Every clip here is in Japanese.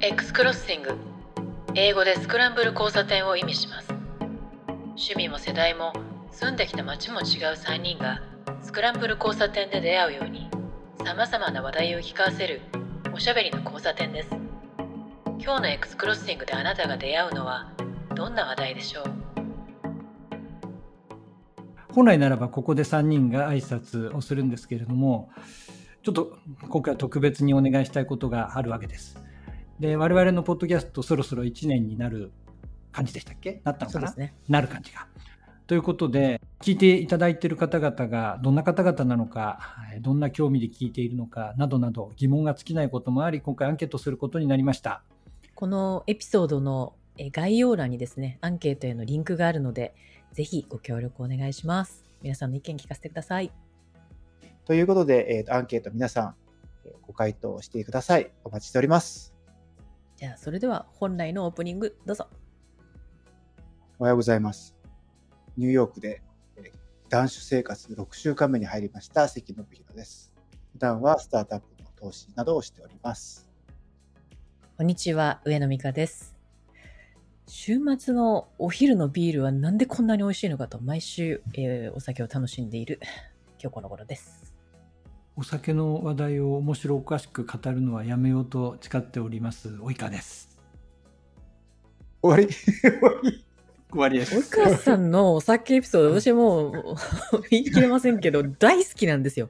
X クロッシング英語でスクランブル交差点を意味します。趣味も世代も住んできた街も違う3人がスクランブル交差点で出会うようにさまざまな話題を聞かせるおしゃべりの交差点です。今日の X クロッシングであなたが出会うのはどんな話題でしょう？本来ならばここで3人が挨拶をするんですけれどもちょっと今回は特別にお願いしたいことがあるわけです。で、我々のポッドキャストそろそろ1年になる感じでしたっけ？なったのかな、ね、なる感じが。ということで、聞いていただいている方々がどんな方々なのか、どんな興味で聞いているのかなどなど疑問が尽きないこともあり、今回アンケートすることになりました。このエピソードの概要欄にですね、アンケートへのリンクがあるので、ぜひご協力お願いします。皆さんの意見聞かせてください。ということで、えー、アンケート皆さん、ご回答してください。お待ちしております。じゃあ、それでは本来のオープニング、どうぞ。おはようございます。ニューヨークで断酒生活6週間目に入りました関信弘です。普段はスタートアップの投資などをしております。こんにちは、上野美香です。週末のお昼のビールはなんでこんなに美味しいのかと毎週、えー、お酒を楽しんでいる今日この頃です。お酒の話題を面白おかしく語るのはやめようと誓っております。及川です。終わり？終わりです。及川さんのお酒エピソード私もう 言い切れませんけど大好きなんですよ。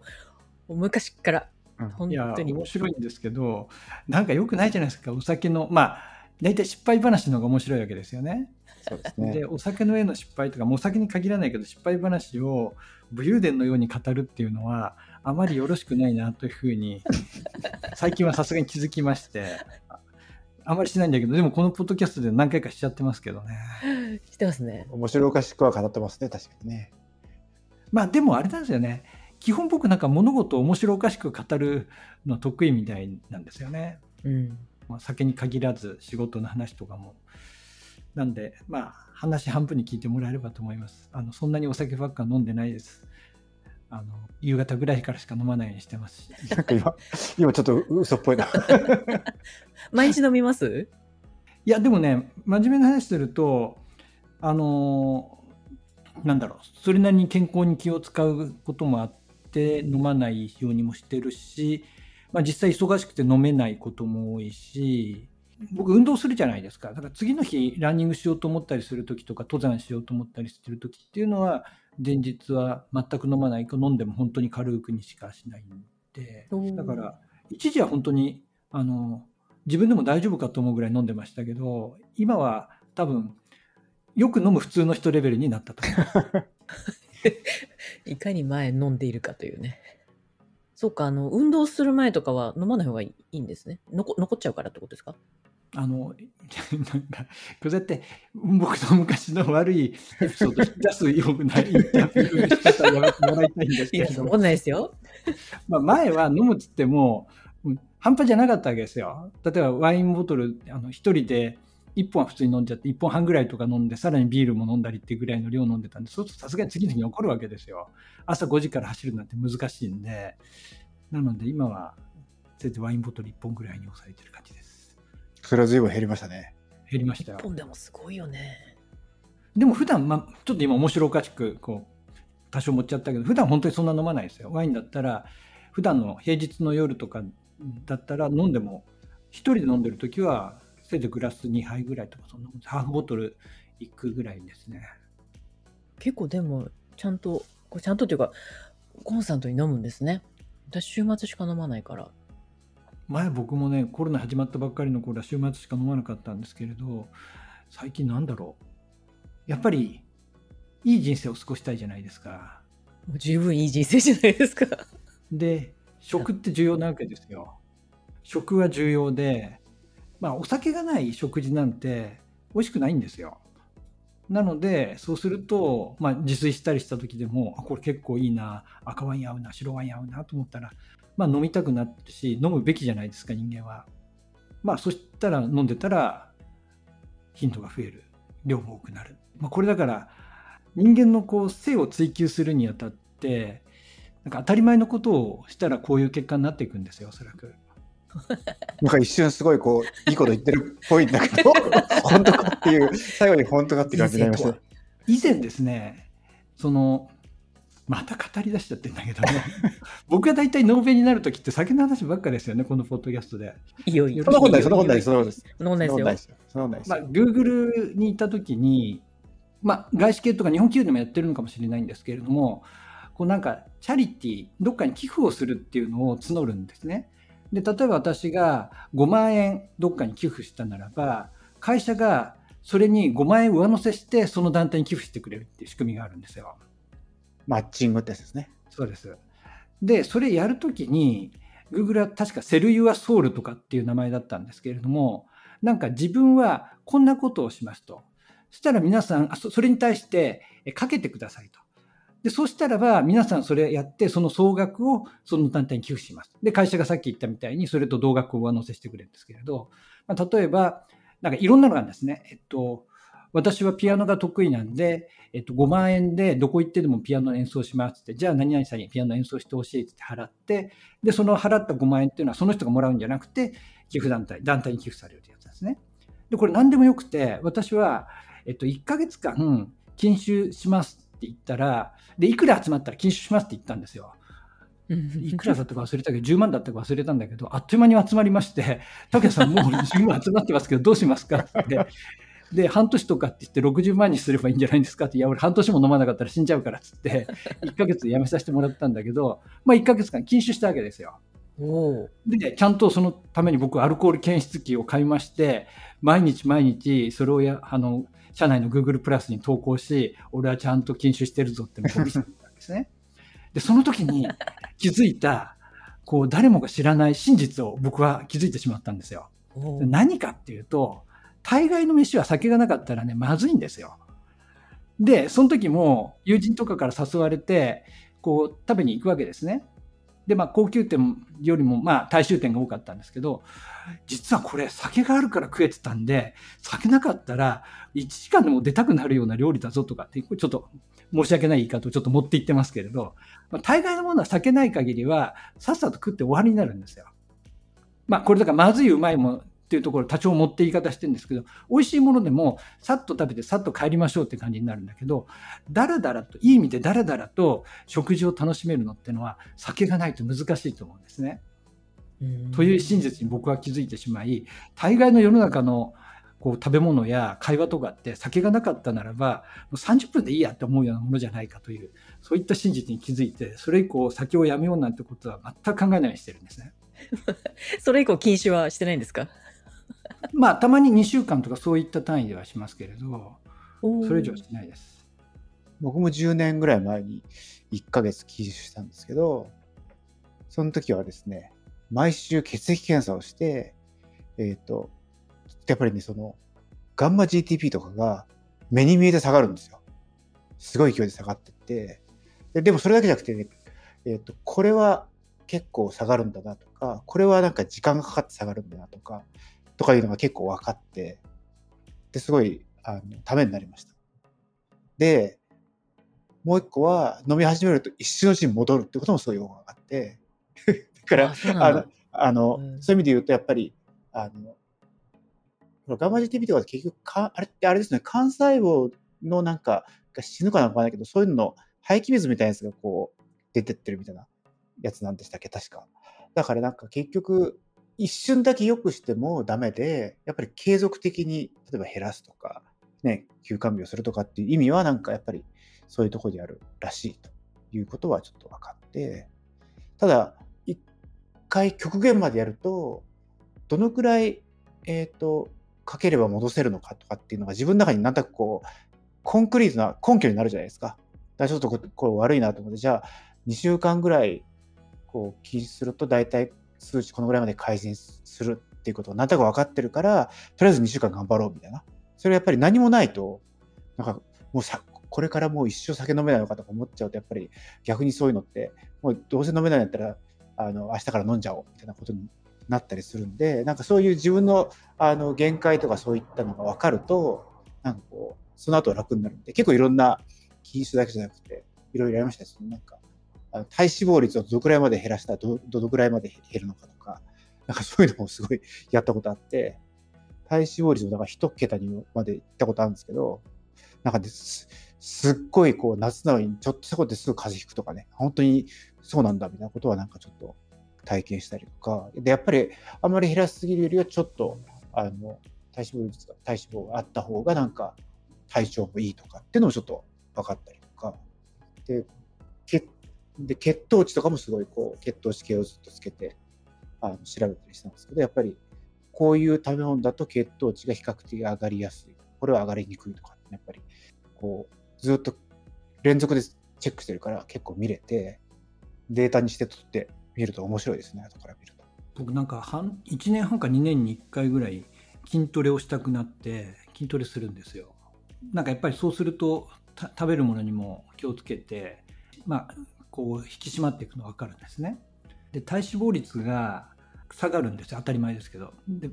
昔から。本当に。面白いんですけどなんかよくないじゃないですか。お酒のまあ大体失敗話の方が面白いわけですよね。そうですね。でお酒の上の失敗とかもお酒に限らないけど失敗話を武勇伝のように語るっていうのはあまりよろしくないなというふうに最近はさすがに気づきましてあまりしないんだけどでもこのポッドキャストで何回かしちゃってますけどね。してますね。面白おかしくは語ってますね確かにね。まあでもあれなんですよね。基本僕なんか物事を面白おかしく語るの得意みたいなんですよね、うん。まあ、酒に限らず仕事の話とかも。なんでまあ話半分に聞いてもらえればと思います。あのそんなにお酒ばっか飲んでないですあの夕方ぐらいからしか飲まないようにしてますし。なんか今、今ちょっと嘘っぽいな。毎日飲みます？いや、でもね、真面目な話すると、あのなんだろう、それなりに健康に気を使うこともあって、飲まないようにもしてるし、まあ、実際忙しくて飲めないことも多いし、僕運動するじゃないですか。だから次の日ランニングしようと思ったりする時とか登山しようと思ったりしてる時っていうのは前日は全く飲まないか飲んでも本当に軽くにしかしないんで。だから一時は本当にあの自分でも大丈夫かと思うぐらい飲んでましたけど今は多分よく飲む普通の人レベルになったと思 いかに前飲んでいるかというね。そうかあの運動する前とかは飲まない方がいいんですね。残残っちゃうからってことですか？あの、なんか、こうやって僕の昔の悪いエピソード引き出すような インタビューし方やめてもらいたいんですけど。いや、そんないですよ。まあ前は飲むっつっても、半端じゃなかったわけですよ。例えばワインボトル、あの、一人で1本は普通に飲んじゃって、1本半ぐらいとか飲んで、さらにビールも飲んだりっていうぐらいの量飲んでたんで、そうするとさすがに次の日に起こるわけですよ。朝5時から走るなんて難しいんで。なので今は、せいぜいワインボトル1本ぐらいに抑えてる感じです。それは随分減りましたね。減りましたよ。1本でもすごいよね。でも普段、まあ、ちょっと今面白おかしく、こう、多少持っちゃったけど、普段本当にそんな飲まないですよ。ワインだったら、普段の平日の夜とかだったら飲んでも、一人で飲んでる時は、せいぜいグラス2杯ぐらいとか、そんなハーフボトルいくぐらいですね。結構でも、ちゃんと、こちゃんとっていうか、コンスタントに飲むんですね。私、週末しか飲まないから。前僕もねコロナ始まったばっかりの頃は週末しか飲まなかったんですけれど最近なんだろう。やっぱりいい人生を過ごしたいじゃないですか。もう十分いい人生じゃないですか。で食って重要なわけですよ。食は重要でまあお酒がない食事なんて美味しくないんですよ。なのでそうすると、まあ、自炊したりした時でもあこれ結構いいな。赤ワイン合うな白ワイン合うなと思ったらまあ、飲みたくなってし飲むべきじゃないですか人間は。まあそしたら飲んでたら頻度が増える量も多くなる。まあ、これだから人間のこう性を追求するにあたってなんか当たり前のことをしたらこういう結果になっていくんですよおそらく。なんか一瞬すごいこう、いいこと言ってるっぽいんだけど、本当かっていう、最後に本当かっていう感じになりましたね。以前ですね、その、また語り出しちゃってんだけどね。僕が大体ノーベになるときって酒の話ばっかですよね、このポッドキャストで。いよいよ。そんなことない、そんなことない、そんなことないです。そんなことないですよ。ですよ。そんなことないですまあ、よ。Google にいたときに、まあ、外資系とか日本企業でもやってるのかもしれないんですけれども、こうなんか、チャリティー、どっかに寄付をするっていうのを募るんですね。で、例えば私が5万円どっかに寄付したならば、会社がそれに5万円上乗せして、その団体に寄付してくれるっていう仕組みがあるんですよ。マッチングってやつですね。そうです。で、それやるときに、Google は確か Sell Your Soul とかっていう名前だったんですけれども、なんか自分はこんなことをしますと。そしたら皆さん、あそそれに対してかけてくださいと。で、そうしたらば皆さんそれやって、その総額をその団体に寄付します。で、会社がさっき言ったみたいに、それと同額を上乗せしてくれるんですけれど、まあ、例えば、なんかいろんなのがあるんですね。えっと、私はピアノが得意なんで、えっと、5万円でどこ行ってでもピアノ演奏しますって、じゃあ何々さんにピアノ演奏してほしいって払って、で、その払った5万円っていうのはその人がもらうんじゃなくて、寄付団体、団体に寄付されるというやつですね。で、これ何でもよくて、私は、えっと、1ヶ月間禁酒しますって言ったら、で、いくら集まったら禁酒しますって言ったんですよ。いくらだったか忘れたけど、10万だったか忘れたんだけど、あっという間に集まりまして、竹谷さんもう10万集まってますけど、どうしますかって。で、半年とかって言って60万にすればいいんじゃないんですか？って、いや、俺半年も飲まなかったら死んじゃうからっつって、1ヶ月で辞めさせてもらったんだけど、まあ1ヶ月間禁酒したわけですよ。で、ちゃんとそのために僕、アルコール検出器を買いまして、毎日毎日、それをや、あの、社内の Google プラスに投稿し、俺はちゃんと禁酒してるぞって僕見せてたんですね。で、その時に気づいた、こう、誰もが知らない真実を僕は気づいてしまったんですよ。何かっていうと、大概の飯は酒がなかったらね、まずいんですよ。で、その時も友人とかから誘われて、こう、食べに行くわけですね。で、まあ、高級店よりも、まあ、大衆店が多かったんですけど、実はこれ、酒があるから食えてたんで、酒なかったら、1時間でも出たくなるような料理だぞとかって、ちょっと申し訳ない言い方をちょっと持っていってますけれど、まあ、大概のものは酒ない限りは、さっさと食って終わりになるんですよ。まあ、これだからまずいうまいもっていうところ多少持って言い方してるんですけど、美味しいものでもさっと食べてさっと帰りましょうって感じになるんだけど、だらだらと、いい意味でだらだらと食事を楽しめるのってのは酒がないと難しいと思うんですね。うんという真実に僕は気づいてしまい、大概の世の中のこう食べ物や会話とかって酒がなかったならば、もう30分でいいやって思うようなものじゃないかという、そういった真実に気づいて、それ以降酒をやめようなんてことは全く考えないようにしてるんですね。それ以降禁酒はしてないんですか？まあ、たまに2週間とかそういった単位ではしますけれど、それ以上はしないです。僕も10年ぐらい前に1ヶ月禁酒したんですけど、その時はですね、毎週血液検査をして、えっ、と、やっぱりね、その、ガンマ GTP とかが目に見えて下がるんですよ。すごい勢いで下がってって。ででもそれだけじゃなくてね、えっ、と、これは結構下がるんだなとか、これはなんか時間がかかって下がるんだなとか、とかいうのが結構分かって、で、すごい、あの、ためになりました。で、もう一個は飲み始めると一瞬のうちに戻るってこともすごいよく分かって、だからあ、のあのうんそういう意味で言うと、やっぱり、あの、ガンマ GTP とか結局か、あれってあれですね、幹細胞のなんかが死ぬかなんかわかんないけど、そういうのの排気水みたいなやつがこう出てってるみたいなやつなんでしたっけ、確か。だからなんか結局、一瞬だけ良くしてもダメで、やっぱり継続的に、例えば減らすとか、ね、休館日をするとかっていう意味は、なんかやっぱりそういうところでやるらしいということはちょっと分かって、ただ、一回極限までやると、どのくらい、えっ、と、かければ戻せるのかとかっていうのが自分の中になんとなくこう、コンクリートな根拠になるじゃないですか。だからちょっとここれ悪いなと思って、じゃあ2週間ぐらいこう禁止すると大体数値このぐらいまで改善するっていうことがなんとなく分かってるから、とりあえず2週間頑張ろうみたいな。それやっぱり何もないと、なんかもうさ、これからもう一生酒飲めないのかとか思っちゃうと、やっぱり逆にそういうのって、もうどうせ飲めないんだったら、あの、明日から飲んじゃおうみたいなことになったりするんで、なんかそういう自分のあの限界とかそういったのが分かると、なんかこう、その後は楽になるんで、結構いろんな禁酒だけじゃなくて、いろいろやりましたね。そのなんか、あの体脂肪率をどのくらいまで減らしたらど、どのくらいまで減るのかとか、なんかそういうのもすごい やったことあって、体脂肪率もだか一桁にまで行ったことあるんですけど、なんかですすっごいこう夏なのにちょっとしたことですぐ風邪ひくとかね、本当にそうなんだみたいなことはなんかちょっと体験したりとか、で、やっぱりあんまり減らしすぎるよりはちょっと、あの、体脂肪率が、体脂肪があった方がなんか体調もいいとかっていうのもちょっと分かったりとか、で、で血糖値とかもすごいこう血糖値計をずっとつけてあの調べたりしたんですけど、やっぱりこういう食べ物だと血糖値が比較的上がりやすい。これは上がりにくいとか、やっぱりこうずっと連続でチェックしてるから結構見れて、データにして取ってみると面白いですね、後から見ると。僕なんか半1年半か2年に1回ぐらい筋トレをしたくなって筋トレするんですよ。なんかやっぱりそうすると食べるものにも気をつけて、まあ、こう引き締まっていくのが分かるんですね。で体脂肪率が下がるんです当たり前ですけど。で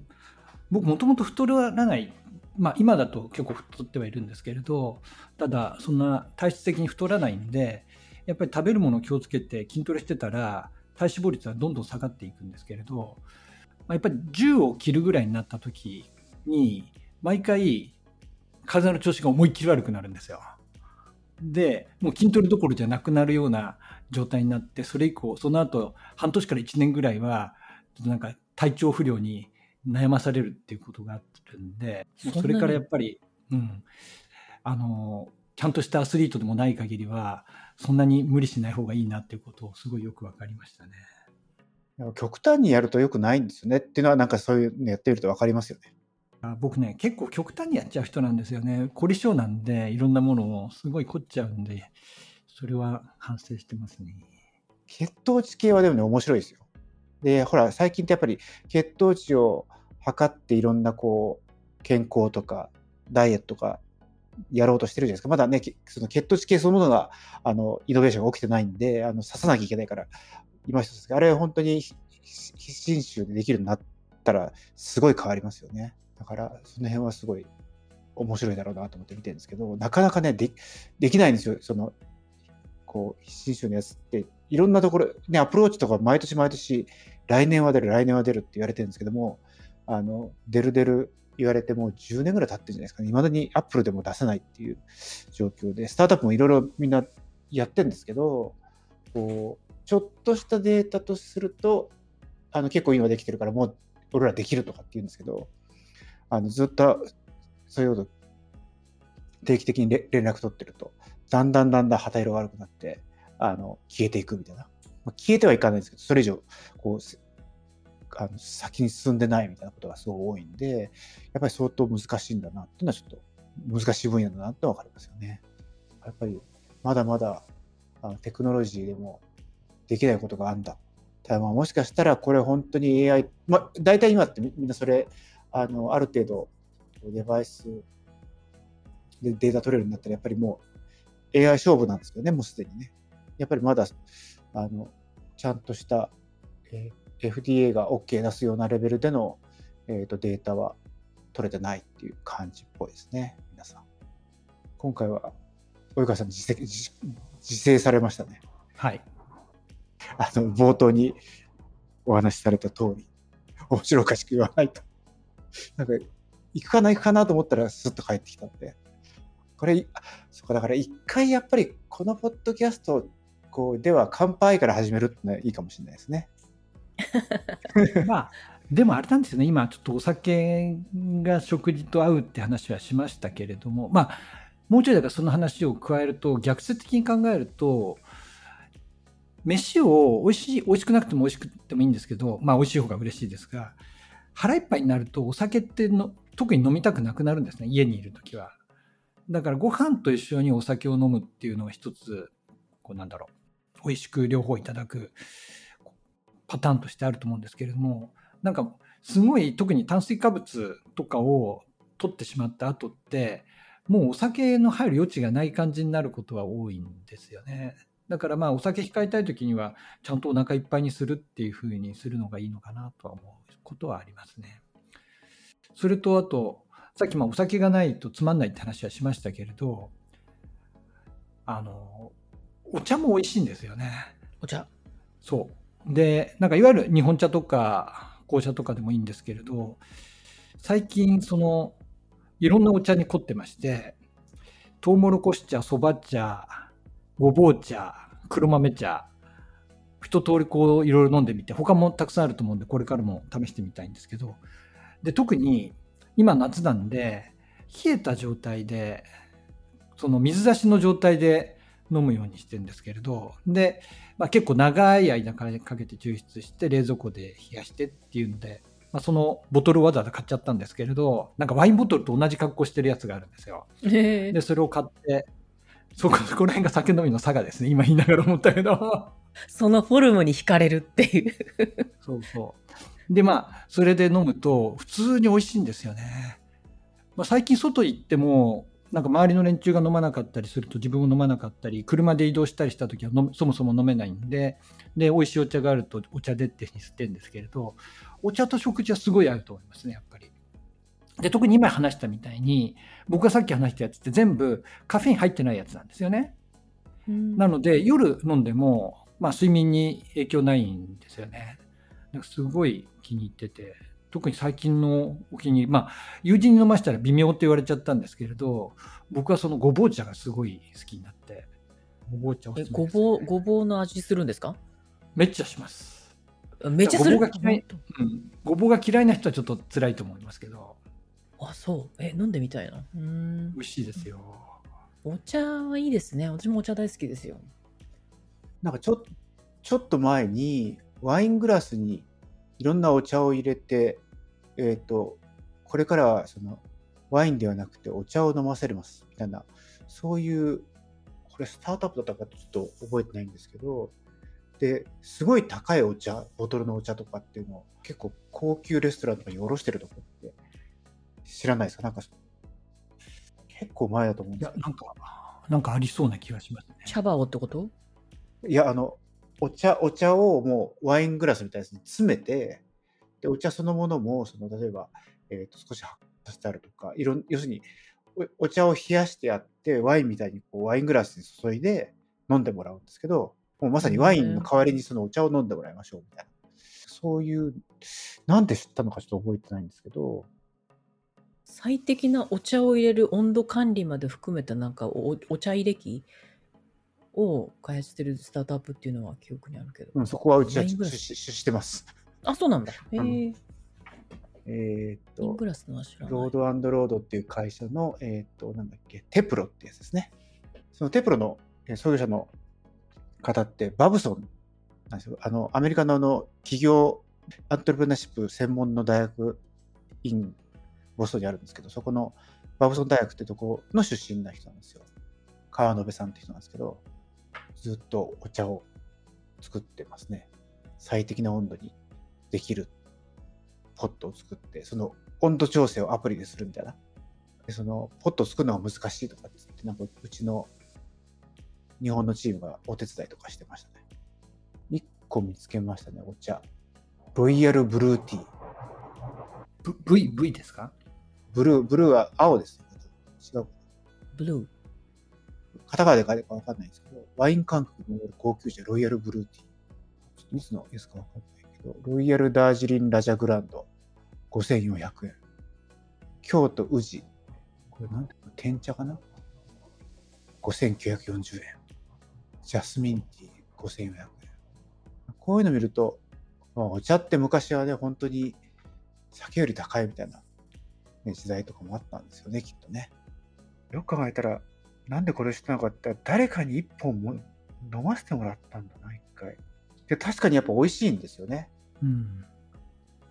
僕もともと太らない、まあ、今だと結構太ってはいるんですけれどただそんな体質的に太らないんでやっぱり食べるものを気をつけて筋トレしてたら体脂肪率はどんどん下がっていくんですけれど、まあ、やっぱり10を切るぐらいになった時に毎回体の調子が思いっきり悪くなるんですよ。でもう筋トレどころじゃなくなるような状態になってそれ以降その後半年から1年ぐらいはちょっとなんか体調不良に悩まされるっていうことがあるんでそれからやっぱり、うん、あのちゃんとしたアスリートでもない限りはそんなに無理しない方がいいなっていうことをすごいよく分かりましたね。極端にやると良くないんですよね。っていうのはなんかそういうのやってみると分かりますよね。あ僕ね結構極端にやっちゃう人なんですよね。凝り性なんでいろんなものをすごい凝っちゃうんでそれは反省してますね血糖値系はでもね面白いですよ。でほら最近ってやっぱり血糖値を測っていろんなこう健康とかダイエットとかやろうとしてるじゃないですか。まだね、その血糖値計そのものが、あの、イノベーションが起きてないんで、あの、刺さなきゃいけないから、今一つ、あれ本当にひひ信州でできるようになったら、すごい変わりますよね。だから、その辺はすごい面白いだろうなと思って見てるんですけど、なかなかね、でできないんですよ。その、こう、信州のやつって、いろんなところ、ね、アプローチとか毎年毎年、来年は出る、来年は出るって言われてるんですけども、あの、出る出る言われてもう10年ぐらい経ってるんじゃないですかね。未だにアップルでも出せないっていう状況で、スタートアップもいろいろみんなやってるんですけど、こう、ちょっとしたデータとすると、あの結構今できてるからもう俺らできるとかって言うんですけど、あのずっとそういうこと定期的に連絡取ってると、だんだんだんだん旗色が悪くなって、あの消えていくみたいな。まあ、消えてはいかないですけど、それ以上、こう、あの先に進んでないみたいなことがすごい多いんで、やっぱり相当難しいんだなっていうのはちょっと難しい分野だなってわかりますよね。やっぱりまだまだあのテクノロジーでもできないことがあんだ。ただまあもしかしたらこれ本当に AI、まあ大体今ってみんなそれ、あのある程度デバイスでデータ取れるようになったらやっぱりもう AI 勝負なんですけどね、もうすでにね。やっぱりまだあのちゃんとした、えー FDA が OK 出すようなレベルでの、えー、とデータは取れてないっていう感じっぽいですね、皆さん。今回は、及川さん自責自自制されましたね。はい。あの、冒頭にお話しされた通り、面白おかしく言わないと。なんか、行くかな行くかなと思ったらスッと帰ってきたんで。これ、そうか、だから一回やっぱりこのポッドキャストこうでは乾杯から始めるってのはいいかもしれないですね。まあでもあれなんですよね。今ちょっとお酒が食事と合うって話はしましたけれどもまあもうちょいだからその話を加えると逆説的に考えると飯を美味しい美味しくなくても美味しくてもいいんですけどまあ美味しい方が嬉しいですが腹いっぱいになるとお酒っての特に飲みたくなくなるんですね。家にいる時は。だからご飯と一緒にお酒を飲むっていうのが一つこうなんだろう美味しく両方いただくパターンとしてあると思うんですけれどもなんかすごい特に炭水化物とかを取ってしまった後ってもうお酒の入る余地がない感じになることは多いんですよね。だからまあお酒控えたい時にはちゃんとお腹いっぱいにするっていうふうにするのがいいのかなとは思うことはありますね。それとあとさっきまあお酒がないとつまんないって話はしましたけれどあのお茶も美味しいんですよね。お茶。そう。で、なんかいわゆる日本茶とか紅茶とかでもいいんですけれど最近そのいろんなお茶に凝ってましてトウモロコシ茶そば茶ごぼう茶黒豆茶一通りこういろいろ飲んでみて他もたくさんあると思うんでこれからも試してみたいんですけどで特に今夏なんで冷えた状態でその水出しの状態で飲むようにしてるんですけれどで、まあ、結構長い間かけて抽出して冷蔵庫で冷やしてっていうので、まあ、そのボトルをわざわざ買っちゃったんですけれどなんかワインボトルと同じ格好してるやつがあるんですよ。でそれを買ってそこそこら辺が酒飲みの差がですね今言いながら思ったけどそのフォルムに惹かれるっていう。そうそうでまあそれで飲むと普通に美味しいんですよね。まあ、最近外行ってもなんか周りの連中が飲まなかったりすると自分も飲まなかったり車で移動したりした時はそもそも飲めないんでで美味しいお茶があるとお茶でってに吸ってるんですけれどお茶と食事はすごい合うと思いますねやっぱり。で特に今話したみたいに僕がさっき話したやつって全部カフェイン入ってないやつなんですよね。なので夜飲んでも、まあ、睡眠に影響ないんですよね。なんかすごい気に入ってて特に最近のお気に入りまあ友人に飲ましたら微妙って言われちゃったんですけれど僕はそのごぼう茶がすごい好きになってごぼう茶をえごぼう、ごぼうの味するんですか？めっちゃします、めっちゃする。ごぼうが嫌いうん、ごぼうが嫌いな人はちょっと辛いと思いますけどあ、そう。え、飲んでみたいな。うーん美。味しいですよお茶はいいですね。私もお茶大好きですよ。なんかちょちょっと前にワイングラスにいろんなお茶を入れて、えっ、と、これからはそのワインではなくてお茶を飲ませますみたいな、そういう、これスタートアップだったかちょっと覚えてないんですけど、で、すごい高いお茶、ボトルのお茶とかっていうのを結構高級レストランとかに卸してるとこって知らないですか？なんか結構前だと思うんいですけど。やなんかなんかありそうな気がしますね。茶葉をってこと？いや、あの、お茶、お茶をもうワイングラスみたいに詰めて、で、お茶そのものも、その、例えば、えっ、と、少し発酵させてあるとか、いろん、要するに、おお茶を冷やしてあって、ワインみたいにこうワイングラスに注いで飲んでもらうんですけど、もうまさにワインの代わりにそのお茶を飲んでもらいましょうみたいな。そういう、なんで知ったのかちょっと覚えてないんですけど、最適なお茶を入れる温度管理まで含めたなんかおお茶入れ機を開発してるスタートアップっていうのは記憶にあるけど。うん、そこはうちは出資してます。あ、そうなんだ。へえ。うんイえっ、とング、ラスの。ロードロードっていう会社の、えっ、と、なんだっけ、テプロってやつですね。そのテプロのえー創業者の方って、バブソンなんですよ。あの、アメリカのあの、企業、アントレプレナーシップ専門の大学院、ボストンにあるんですけど、そこのバブソン大学ってとこの出身な人なんですよ。川野辺さんって人なんですけど、ずっとお茶を作ってますね。最適な温度にできるポットを作って、その温度調整をアプリでするみたいな。でそのポットを作るのが難しいとかっつって、なんかうちの日本のチームがお手伝いとかしてましたね。一個見つけましたね、お茶。ロイヤルブルーティー。ブ V, v ですか？ブルー、ブルーは青ですね。違う。ブルー。カタカナで書いてるかわかんないですけど、ワイン感覚の高級茶、ロイヤルブルーティー。ちょっといつのやつかわかんないけど、ロイヤルダージリンラジャグランド、5400円。京都宇治、これなんていうの天茶かな ?5940 円。ジャスミンティー、5400円。こういうの見ると、まあ、お茶って昔はね、本当に酒より高いみたいな、ね、時代とかもあったんですよね、きっとね。よく考えたら、なんでこれしたのかって、誰かに一本も飲ませてもらったんだな、一回。で、確かにやっぱ美味しいんですよね。うん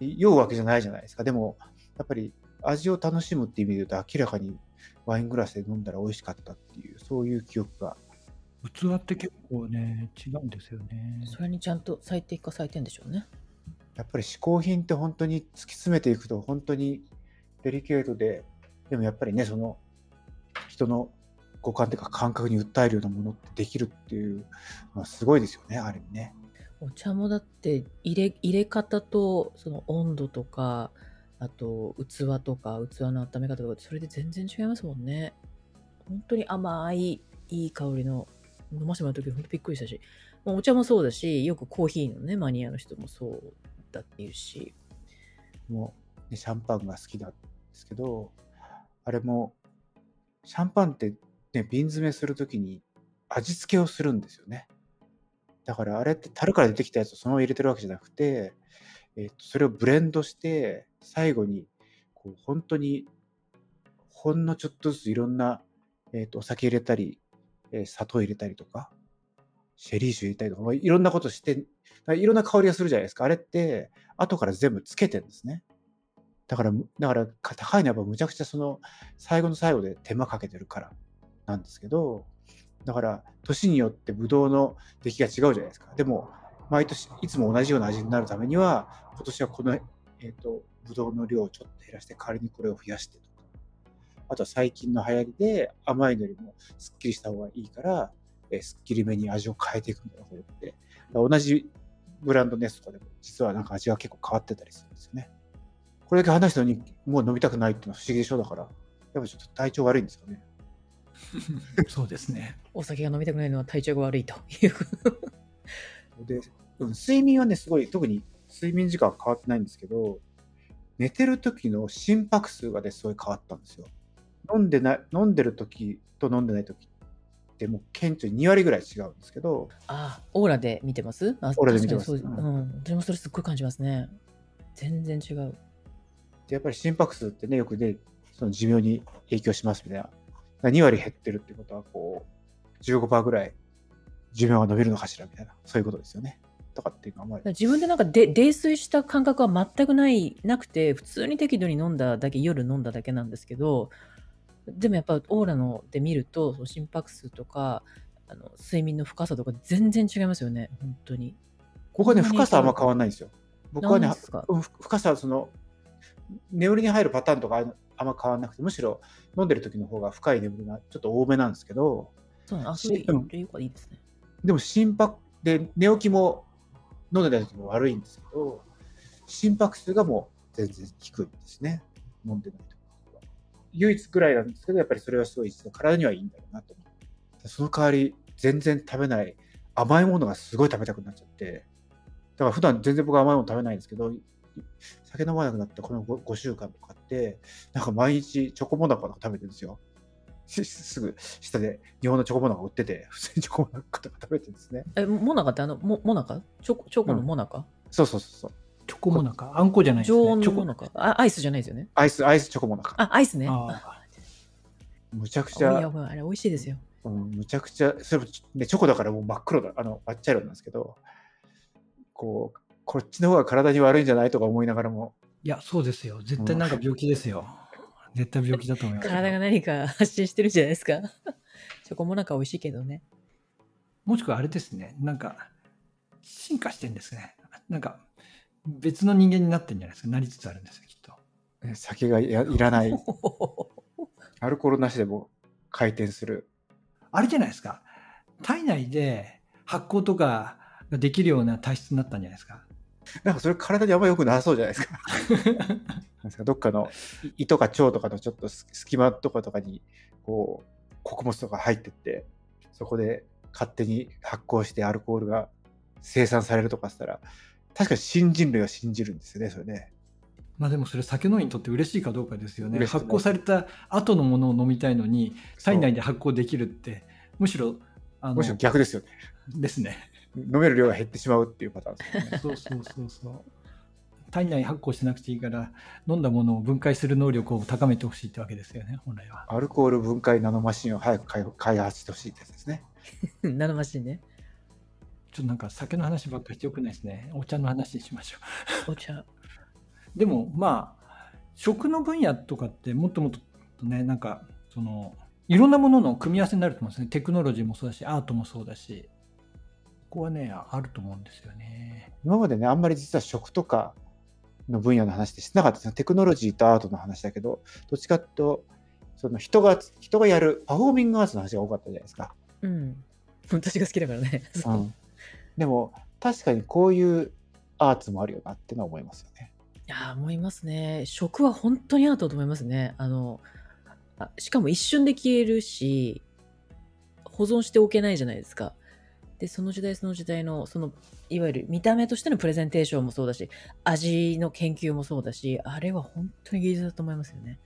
酔うわけじゃないじゃないですか。でも、やっぱり味を楽しむっていう意味で言うと、明らかにワイングラスで飲んだら美味しかったっていう、そういう記憶が。器って結構ね違うんですよねそれにちゃんと最適化されてんでしょうね。やっぱり嗜好品って本当に突き詰めていくと、本当にデリケートで、でもやっぱりね、その人の五感っていうか感覚に訴えるようなものってできるっていうのはすごいですよね、ある意味ね。お茶もだって入れ入れ方とその温度とかあと器とか器の温め方とかそれで全然違いますもんね。本当に甘いいい香りの飲ませてもらった時本当びっくりしたし。まあお茶もそうだしよくコーヒーのねマニアの人もそうだっていうし。も、ね、シャンパンが好きなんですけど、あれも、シャンパンってね、瓶詰めするときに味付けをするんですよね。だからあれって樽から出てきたやつをそのまま入れてるわけじゃなくて、えっと、それをブレンドして、最後に、こう、本当に、ほんのちょっとずついろんな、えっと、お酒入れたり、えー砂糖入れたりとか、シェリー酒入れたりとか、まあいろんなことして、いろんな香りがするじゃないですか。あれって、後から全部つけてるんですね。だから、だから、高いのはやっぱむちゃくちゃその、最後の最後で手間かけてるからなんですけど、だから、年によってブドウの出来が違うじゃないですか。でも、毎年、いつも同じような味になるためには、今年はこの、えっ、と、ブドウの量をちょっと減らして、代わりにこれを増やしてとか。あとは最近の流行りで、甘いのよりもすっきりした方がいいから、えーすっきりめに味を変えていくんだよ、これって。同じブランドネスとかでも、実はなんか味が結構変わってたりするんですよね。これだけ話したのに、もう飲みたくないっていうのは不思議でしょだから、やっぱちょっと体調悪いんですかね。そうですね。お酒が飲みたくないのは体調が悪いという。で、うん睡眠はね、すごい、特に睡眠時間は変わってないんですけど、寝てる時の心拍数がね、すごい変わったんですよ。飲んでない、飲んでる時と飲んでない時ってもう顕著に2割ぐらい違うんですけど、あ、オーラで見てます？あオーラで見てますうん。私もそれすっごい感じますね。全然違う。でやっぱり心拍数ってね、よくね、その寿命に影響しますみたいな。だから2割減ってるってことは、こう、15%ぐらい寿命が伸びるのかしらみたいな、そういうことですよね。とかっていうのはあんまり。自分でなんかで泥酔した感覚は全くないなくて普通に適度に飲んだだけ夜飲んだだけなんですけどでもやっぱオーラので見るとその心拍数とかあの睡眠の深さとか全然違いますよね本当にここはね、深さあんま変わんないんですよ。僕はね深さはその、眠りに入るパターンとかああんま変わんなくて、むしろ飲んでる時の方が深い眠りがちょっと多めなんですけど、そういいうんそれいうかいいですねでも心拍で寝起きも飲んでない時も悪いんですけど、心拍数がもう全然低いんですね。飲んでない時は。唯一ぐらいなんですけど、やっぱりそれはすごい体にはいいんだろうなと思。その代わり、全然食べない甘いものがすごい食べたくなっちゃって、だから普段全然僕は甘いもの食べないんですけど、酒飲まなくなってこの 5, 5週間とかって、なんか毎日チョコモナカとか食べてるんですよ。し すぐ下で日本のチョコモナカ売ってて、普通にチョコモナカとか食べてるんですね。えモナカってあのモモナカ？チョコチョコのモナカ、そうそうそうそう。チョコモナカ？あんこじゃないです常温ね。チョコのモナカあアイスじゃないですよねアイス、アイスチョコモナカ。あアイスねああむちゃくちいやゃ、あれ美味しいですようん、むちゃくちゃ、それも、ね、チョコだからもう真っ黒だ、あの、抹茶色なんですけど、こう、こっちの方が体に悪いんじゃないとか思いながらも、いや、そうですよ。絶対なんか病気ですよ。絶対病気だと思いますよ。体が何か発信してるじゃないですかチョコモナカ美味しいけどねもしくはあれですね。なんか、進化してんですね。なんか、別の人間になってんじゃないですか。なりつつあるんですよ、きっと。ね酒がいらない、アルコールなしでも回転する。あれじゃないですか。体内で発酵とかができるような体質になったんじゃないですか。なんかそれ体にあんま良くなさそうじゃないですか。なんですかどっかのい胃とか腸とかのちょっとす隙間とかとかに、こう、穀物とか入ってって、そこで勝手に発酵してアルコールが生産されるとかしたら、確かに新人類は信じるんですよね、それね。まあでもそれ酒飲みにとって嬉しいかどうかですよね。発酵された後のものを飲みたいのに、体内で発酵できるって、むしろ、あのむしろ逆ですよね。ですね。飲める量が減ってしまうっていうパターンですよね。そうそうそうそう。体内発酵しなくていいから、飲んだものを分解する能力を高めてほしいってわけですよね、本来は。アルコール分解ナノマシンを早く開開発してほしいってやつですね。ナノマシンねちょっとなんか酒の話ばっかりしてよくないですね。お茶の話にしましょお茶う。でもまあ、食の分野とかってもっともっとね、なんか、その、いろんなものの組み合わせになると思うんですね。テクノロジーもそうだし、アートもそうだし。ここはね、あると思うんですよね。今までね、あんまり実は食とかの分野の話ってしてなかったですね。テクノロジーとアートの話だけど、どっちかっていうと、その人が、人がやるパフォーミングアーツの話が多かったじゃないですか。うん 私が好きだからねうん、でも、確かにこういうアーツもあるよなってのは思いますよね。いやー思いますね食は本当にアートだと思いますねあのあしかも一瞬で消えるし保存しておけないじゃないですかで、その時代その時代の、その、いわゆる見た目としてのプレゼンテーションもそうだし、味の研究もそうだし、あれは本当に芸術だと思いますよね。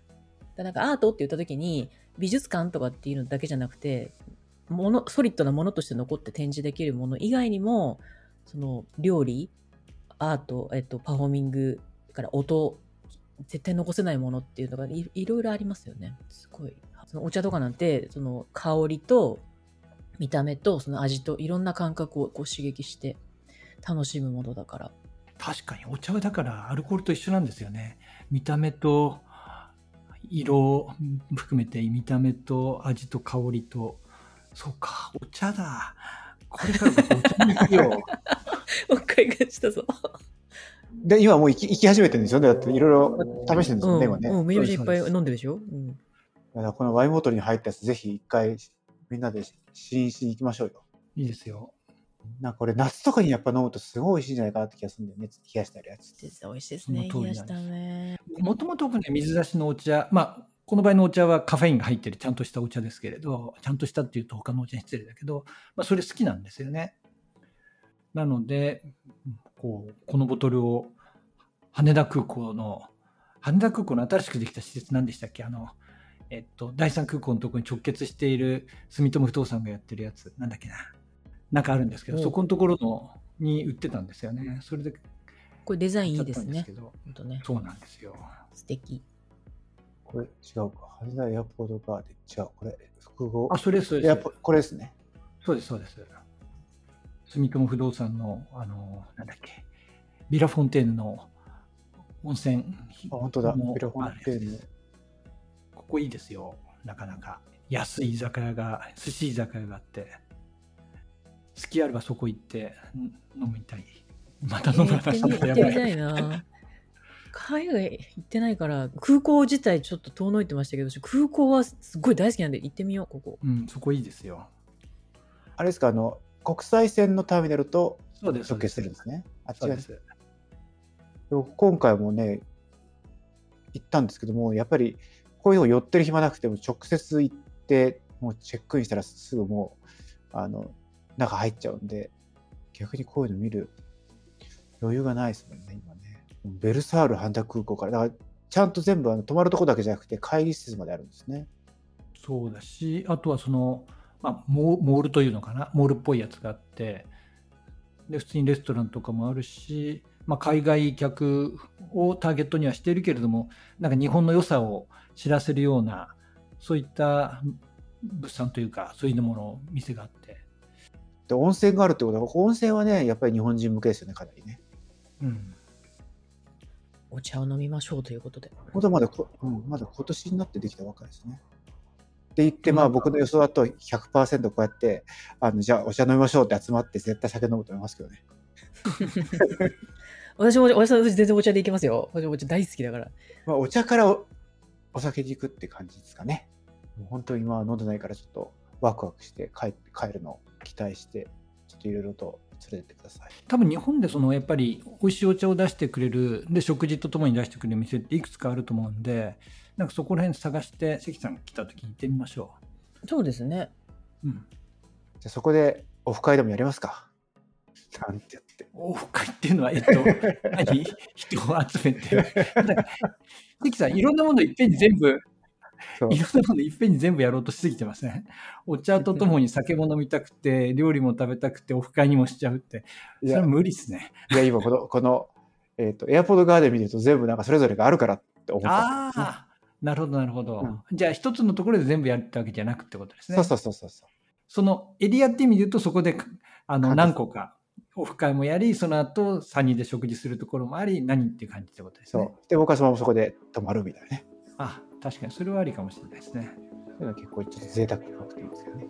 だなんかアートって言った時に、美術館とかっていうのだけじゃなくて、もの、ソリッドなものとして残って展示できるもの以外にも、その、料理、アート、えっと、パフォーミングから音、絶対残せないものっていうのがいいろいろありますよね。すごい。そのお茶とかなんて、その香りと見た目とその味といろんな感覚をこう刺激して楽しむものだから。確かにお茶はだからアルコールと一緒なんですよね。見た目と色を含めて見た目と味と香りと、そうか、お茶だ。これから僕お茶に行くよ。お買いがしたぞ。で、今もう行き行き始めてるんですよね。だっていろいろ試してるんですよね、今ね。うん、めちゃめちゃいっぱい飲んでるでしょ？うん。だからこのワインボトルに入ったやつ、ぜひ一回みんなで試飲しに行きましょうよ。いいですよ。なんかこれ夏とかにやっぱ飲むとすごい美味しいんじゃないかなって気がするんだよね。冷やしてあるやつ。美味しいですね。その通冷やしたりなんですね。もともと僕ね、水出しのお茶、まあ、この場合のお茶はカフェインが入ってるちゃんとしたお茶ですけれど、ちゃんとしたっていうと他のお茶に失礼だけど、まあ、それ好きなんですよね。なので、こう、このボトルを羽田空港の、羽田空港の新しくできた施設何でしたっけ？あの、えっと、第三空港のところに直結している住友不動産がやってるやつ、なんだっけな。なんかあるんですけど、おそこのところのに売ってたんですよね。それでこれデザインいいですねんですけ。ど、ほんとね。そうなんですよ。素敵。これ違うか。羽田エアポートガーデン。違う。これ、複合あ、。それです、それですエアポ。これですね。そうです、そうです。住友不動産の、あの、なんだっけ、ビラフォンテーヌの温泉。あ、本当だ。もビラフォンテーヌ。ここいいですよ、なかなか。安い居酒屋が、寿司居酒屋があって、好きあればそこ行ってん飲みたい。また飲む行って話み行ってみだとやばい。たいな。海外行ってないから、空港自体ちょっと遠のいてましたけど、空港はすごい大好きなんで行ってみよう、ここ。うん、そこいいですよ。あれですか、あの、国際線のターミナルとそうです。直結してるんですね。あ、違うそうで。す。今回もね、行ったんですけども、やっぱりこういうのを寄ってる暇なくても直接行って、もうチェックインしたらすぐもう、あの、中入っちゃうんで、逆にこういうの見る余裕がないですもんね、今ね。ベルサール羽田空港から、だからちゃんと全部あの泊まるとこだけじゃなくて会議室まであるんですね。そうだし、あとはその、まあ、モールというのかな、モールっぽいやつがあって、で普通にレストランとかもあるし、まあ、海外客をターゲットにはしているけれども、なんか日本の良さを知らせるような、そういった物産というか、そういうものを店があって、で、温泉があるってことは、温泉はね、やっぱり日本人向けですよね、かなりね。うん、お茶を飲みましょうということで。本当はまだこ、うん、まだ今年になってできたばっかりですね。って言って、まあ僕の予想だと100%こうやって、あの、じゃあお茶飲みましょうって集まって絶対酒飲むと思いますけどね。私も、私私全然お茶で行けますよ。私お茶大好きだから。まあお茶からおお酒に行くって感じですかね。もう本当に今は飲んでないからちょっとワクワクして帰帰るのを期待して、ちょっといろいろと連れてってください。多分日本でそのやっぱり美味しいお茶を出してくれる、で、食事とともに出してくれる店っていくつかあると思うんで、なんかそこら辺探して、関さん来た時に行ってみましょそうですね。う。うんじゃあそこでオフ会でもやりますか。なんてやって。オフ会っていうのは、えっと、何？人を集めて。関さん、いろんなものいっぺんに全部、いろんなものいっぺんに全部やろうとしすぎてませんお茶とともに酒も飲みたくて、料理も食べたくて、オフ会にもしちゃうって。それは、無理っすね。いや今この、この、えっ、と、エアポードガーデン見ると全部なんかそれぞれがあるからって思ったね、ああ、なるほど、なるほど。うんじゃあ、一つのところで全部やるってわけじゃなくってことですね。そうそうそうそうそう。そのエリアって意味で言うと、そこであの各何個かオフ会もやり、その後3人で食事するところもあり、何っていう感じってことですね。そう。で、僕はそのままそこで泊まるみたいなね。あ、確かにそれはありかもしれないですね。そういうのは結構ちょっと贅沢っぽくていいんですけどね。